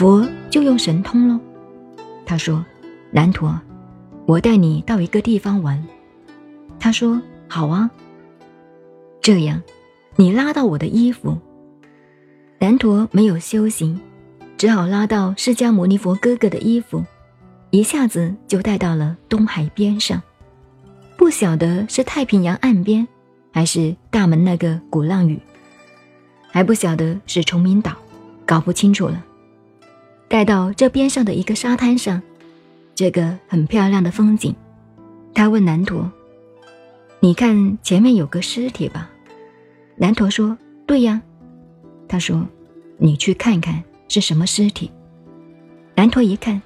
佛就用神通喽。他说：“南陀，我带你到一个地方玩。”他说：“好啊。”这样，你拉到我的衣服。南陀没有修行，只好拉到释迦牟尼佛哥哥的衣服，一下子就带到了东海边上。不晓得是太平洋岸边，还是大门那个鼓浪屿，还不晓得是崇明岛，搞不清楚了。带到这边上的一个沙滩上，这个很漂亮的风景。他问南陀：“你看前面有个尸体吧？”南陀说：“对呀。”他说：“你去看看是什么尸体。”南陀一看，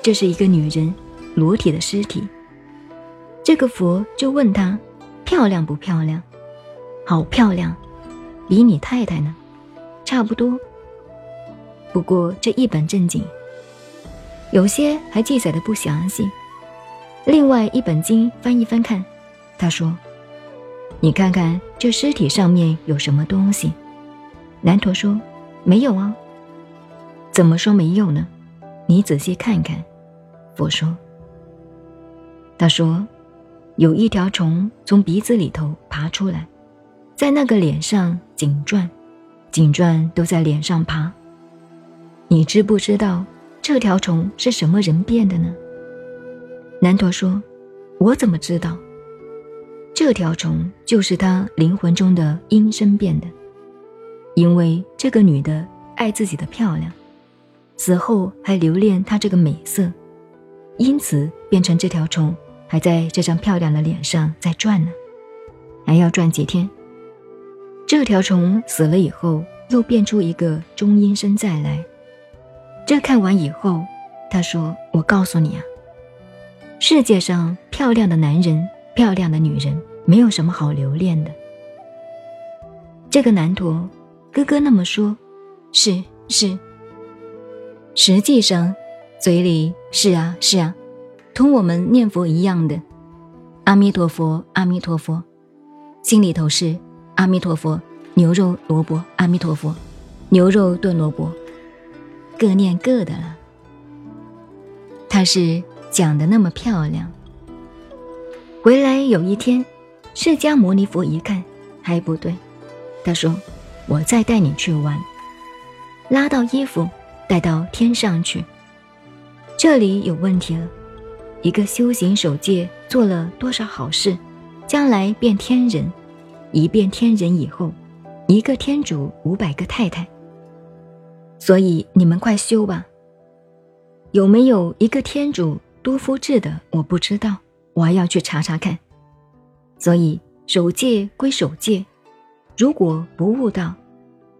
这是一个女人裸体的尸体。这个佛就问他：“漂亮不漂亮？”“好漂亮，比你太太呢，差不多。”不过这一本正经，有些还记载的不详细。另外一本经翻一翻看，他说：“你看看这尸体上面有什么东西？”南陀说：“没有啊。”怎么说没有呢？你仔细看看。佛说：“他说。”有一条虫从鼻子里头爬出来，在那个脸上紧转，紧转都在脸上爬。你知不知道这条虫是什么人变的呢？南陀说：“我怎么知道？这条虫就是他灵魂中的阴身变的，因为这个女的爱自己的漂亮，死后还留恋她这个美色，因此变成这条虫。”还在这张漂亮的脸上在转呢，还要转几天。这条虫死了以后，又变出一个中阴身再来。这看完以后，他说：“我告诉你啊，世界上漂亮的男人、漂亮的女人，没有什么好留恋的。”这个男陀哥哥那么说，是是。实际上，嘴里是啊是啊。同我们念佛一样的，阿弥陀佛，阿弥陀佛，心里头是阿弥陀佛，牛肉萝卜，阿弥陀佛，牛肉炖萝卜，各念各的了。他是讲的那么漂亮。回来有一天，释迦牟尼佛一看还不对，他说：“我再带你去玩，拉到衣服，带到天上去。这里有问题了。”一个修行守戒做了多少好事，将来变天人，一变天人以后，一个天主五百个太太。所以你们快修吧。有没有一个天主多夫制的？我不知道，我还要去查查看。所以守戒归守戒，如果不悟道，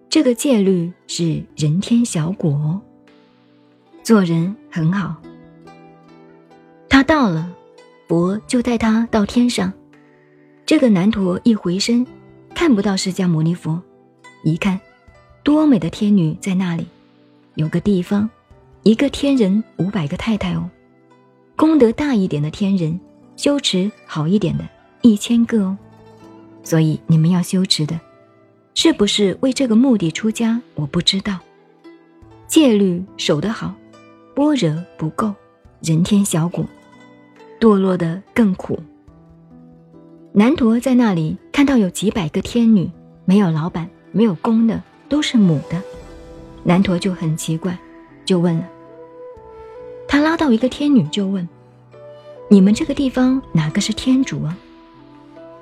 这个戒律是人天小果。做人很好。他到了，佛就带他到天上。这个男陀一回身，看不到释迦牟尼佛，一看，多美的天女在那里。有个地方，一个天人五百个太太哦。功德大一点的天人，修持好一点的，一千个哦。所以你们要修持的，是不是为这个目的出家？我不知道。戒律守得好，般若不够，人天小果。堕落的更苦。南陀在那里看到有几百个天女，没有老板，没有公的，都是母的。南陀就很奇怪，就问了。他拉到一个天女，就问：“你们这个地方哪个是天主啊？”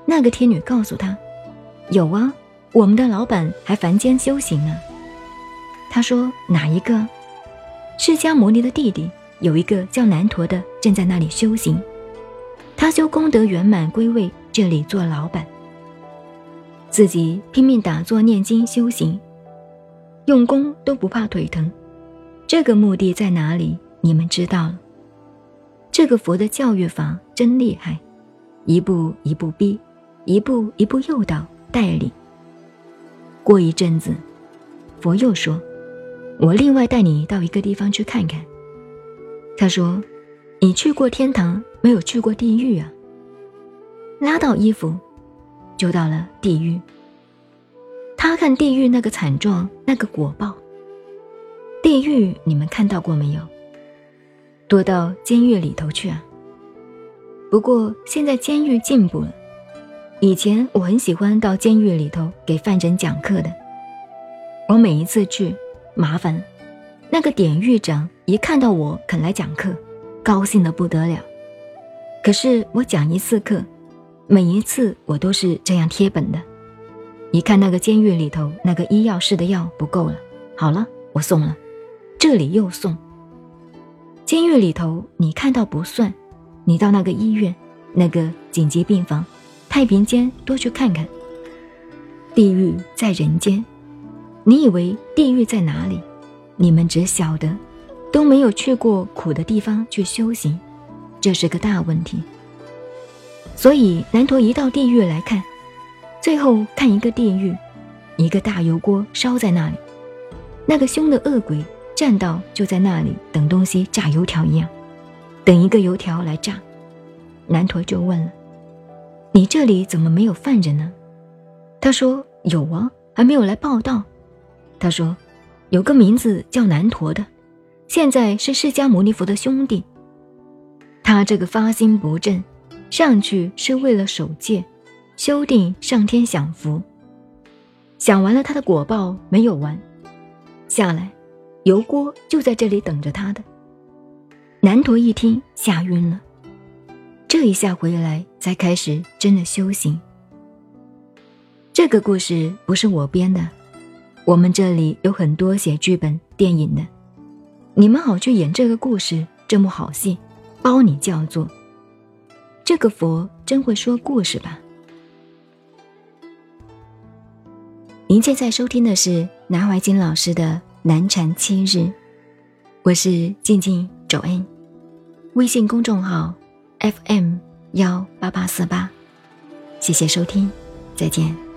那个天女告诉他：“有啊，我们的老板还凡间修行呢。”他说：“哪一个？释迦牟尼的弟弟。”有一个叫南陀的正在那里修行，他修功德圆满归位，这里做老板，自己拼命打坐念经修行，用功都不怕腿疼。这个目的在哪里？你们知道了。这个佛的教育法真厉害，一步一步逼，一步一步诱导带领。过一阵子，佛又说：“我另外带你到一个地方去看看。”他说：“你去过天堂，没有去过地狱啊？”拉到衣服，就到了地狱。他看地狱那个惨状，那个果报。地狱你们看到过没有？躲到监狱里头去啊！不过现在监狱进步了，以前我很喜欢到监狱里头给犯人讲课的。我每一次去，麻烦，那个典狱长一看到我肯来讲课，高兴的不得了。可是我讲一次课，每一次我都是这样贴本的。一看那个监狱里头那个医药室的药不够了，好了，我送了，这里又送。监狱里头你看到不算，你到那个医院，那个紧急病房、太平间多去看看。地狱在人间。你以为地狱在哪里？你们只晓得，都没有去过苦的地方去修行，这是个大问题。所以南陀一到地狱来看，最后看一个地狱，一个大油锅烧在那里，那个凶的恶鬼站到就在那里等东西炸油条一样，等一个油条来炸。南陀就问了：“你这里怎么没有犯人呢？”他说：“有啊，还没有来报道。”他说：“有个名字叫南陀的，现在是释迦牟尼佛的兄弟。他这个发心不正，上去是为了守戒，修定上天享福。享完了他的果报没有完，下来油锅就在这里等着他的。”南陀一听吓晕了，这一下回来才开始真的修行。这个故事不是我编的。我们这里有很多写剧本、电影的，你们好去演这个故事，这幕好戏，包你叫做。这个佛真会说故事吧？您现在收听的是南怀瑾老师的《南禅七日》，我是静静周恩，微信公众号 FM 幺八八四八，谢谢收听，再见。